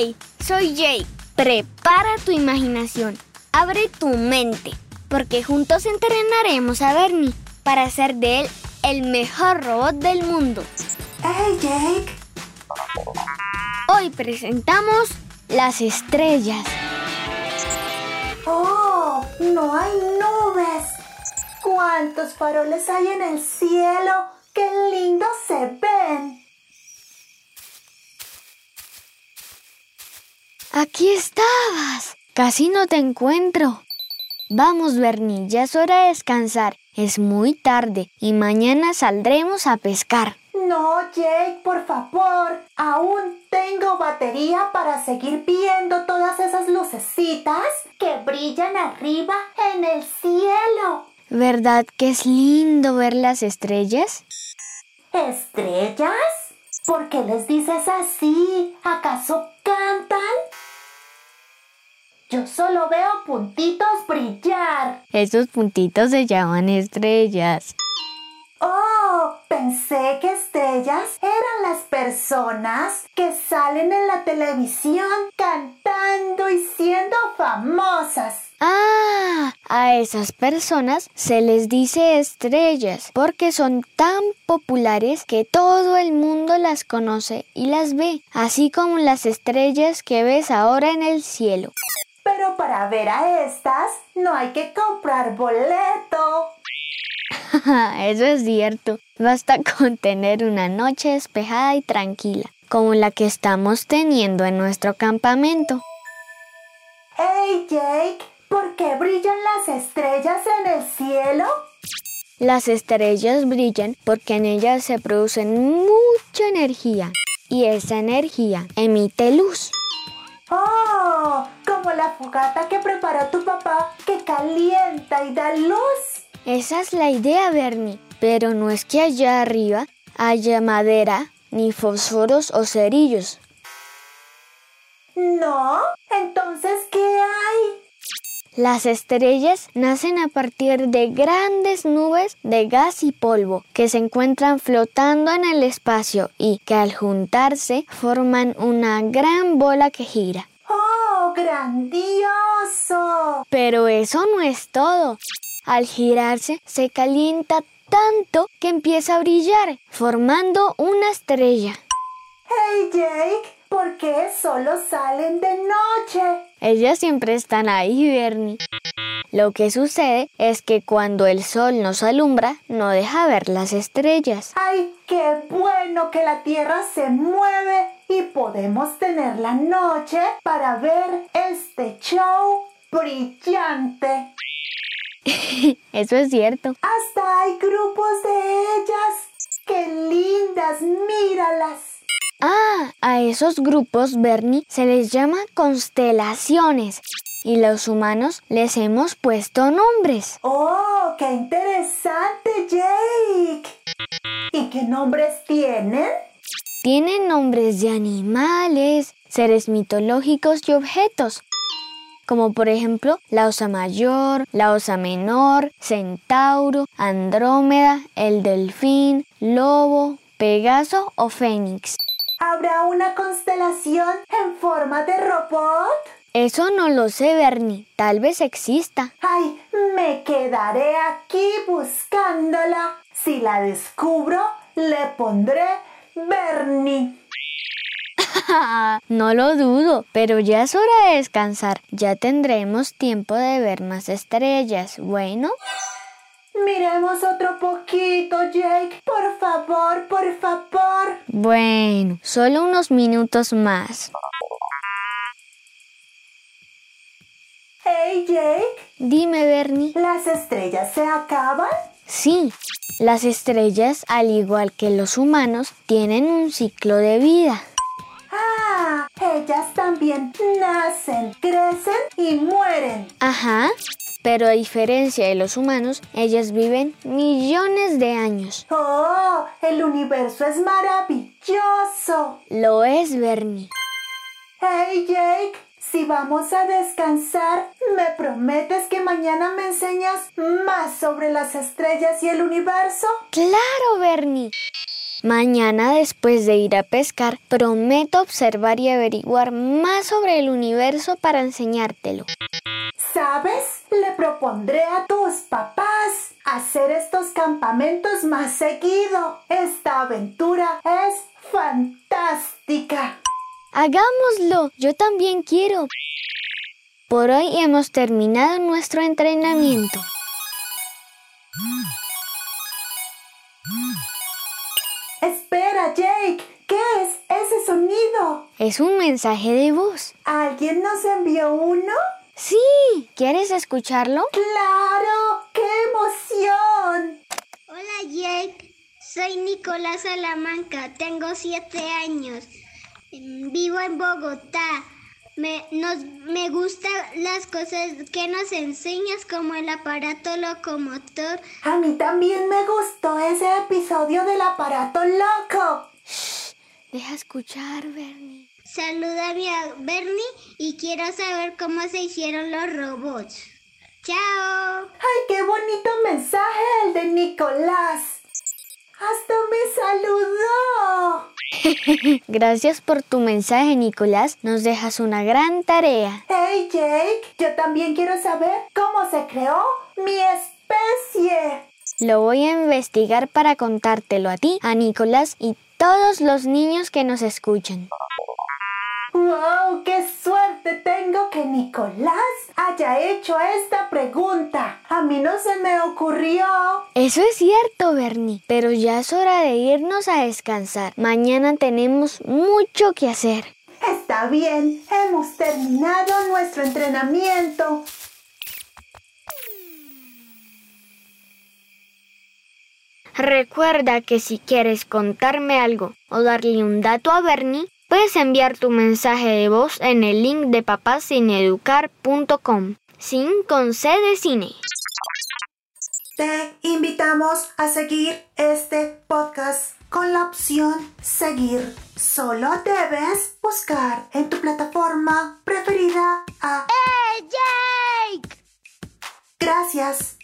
Hey, soy Jake. Prepara tu imaginación. Abre tu mente. Porque juntos entrenaremos a Bernie para hacer de él el mejor robot del mundo. ¡Hey, Jake! Hoy presentamos las estrellas. ¡Oh! ¡No hay nubes! ¿Cuántos faroles hay en el cielo? ¡Qué lindos se ven! Aquí estabas. Casi no te encuentro. Vamos, Bernie, ya es hora de descansar. Es muy tarde y mañana saldremos a pescar. No, Jake, por favor. Aún tengo batería para seguir viendo todas esas lucecitas que brillan arriba en el cielo. ¿Verdad que es lindo ver las estrellas? ¿Estrellas? ¿Por qué les dices así? ¿Acaso cantan? Yo solo veo puntitos brillar. Esos puntitos se llaman estrellas. Oh, pensé que estrellas eran las personas que salen en la televisión cantando y siendo famosas. Ah, a esas personas se les dice estrellas porque son tan populares que todo el mundo las conoce y las ve, así como las estrellas que ves ahora en el cielo. Para ver a estas no hay que comprar boleto. Eso es cierto. Basta con tener una noche despejada y tranquila, como la que estamos teniendo en nuestro campamento. ¡Hey Jake! ¿Por qué brillan las estrellas en el cielo? Las estrellas brillan porque en ellas se produce mucha energía y esa energía emite luz. La fogata que preparó tu papá que calienta y da luz. Esa es la idea, Bernie. Pero no es que allá arriba haya madera, ni fósforos o cerillos. ¿No? Entonces, ¿qué hay? Las estrellas nacen a partir de grandes nubes de gas y polvo que se encuentran flotando en el espacio y que al juntarse forman una gran bola que gira. ¡Oh, grandioso! Pero eso no es todo. Al girarse se calienta tanto que empieza a brillar, formando una estrella. ¡Hey Jake! ¿Por qué solo salen de noche? Ellas siempre están ahí, Bernie. Lo que sucede es que cuando el sol nos alumbra, no deja ver las estrellas. ¡Ay, qué bueno que la Tierra se mueve y podemos tener la noche para ver este show brillante! Eso es cierto. Hasta hay grupos de ellas. ¡Qué lindas! ¡Míralas! Ah, a esos grupos, Bernie, se les llama constelaciones y los humanos les hemos puesto nombres. ¡Oh, qué interesante, Jake! ¿Y qué nombres tienen? Tienen nombres de animales, seres mitológicos y objetos, como por ejemplo la osa mayor, la osa menor, centauro, andrómeda, el delfín, lobo, pegaso o fénix. ¿Habrá una constelación en forma de robot? Eso no lo sé, Bernie. Tal vez exista. Ay, me quedaré aquí buscándola. Si la descubro, le pondré Bernie. no lo dudo, pero ya es hora de descansar. Ya tendremos tiempo de ver más estrellas. Bueno. Miremos otro poquito, Jake. Por favor, por favor. Bueno, solo unos minutos más. Hey, Jake. Dime, Bernie. ¿Las estrellas se acaban? Sí, las estrellas, al igual que los humanos, tienen un ciclo de vida. Ah, ellas también nacen, crecen y mueren. Ajá, pero a diferencia de los humanos, ellas viven millones de años. ¡Oh! El universo es maravilloso. Lo es, Bernie. Hey, Jake. Si vamos a descansar, ¿me prometes que mañana me enseñas más sobre las estrellas y el universo? Claro, Bernie. Mañana, después de ir a pescar, prometo observar y averiguar más sobre el universo para enseñártelo. ¿Sabes? Le propondré a tus papás hacer estos campamentos más seguido. Esta aventura es fantástica. Hagámoslo, yo también quiero. Por hoy hemos terminado nuestro entrenamiento. Espera, Jake. ¿Qué es ese sonido? Es un mensaje de voz. ¿Alguien nos envió uno? Sí, ¿quieres escucharlo? ¡Claro! ¡Qué emoción! Hola Jake, soy Nicolás Salamanca, tengo siete años, vivo en Bogotá. Me, nos, me gustan las cosas que nos enseñas como el aparato locomotor. A mí también me gustó ese episodio del aparato loco. Shh, deja escuchar, Bernie. Salúdame a Bernie y quiero saber cómo se hicieron los robots. ¡Chao! ¡Ay, qué bonito mensaje el de Nicolás! ¡Hasta me saludó! Gracias por tu mensaje, Nicolás. Nos dejas una gran tarea. Hey, Jake, yo también quiero saber cómo se creó mi especie. Lo voy a investigar para contártelo a ti, a Nicolás y todos los niños que nos escuchan. ¡Wow! ¡Qué suerte tengo que Nicolás haya hecho esta pregunta! A mí no se me ocurrió. Eso es cierto, Bernie, pero ya es hora de irnos a descansar. Mañana tenemos mucho que hacer. Está bien, hemos terminado nuestro entrenamiento. Recuerda que si quieres contarme algo o darle un dato a Bernie, puedes enviar tu mensaje de voz en el link de papassineducar.com, sin con C de cine. Te invitamos a seguir este podcast con la opción seguir. Solo debes buscar en tu plataforma preferida a ¡Hey, Jake! Gracias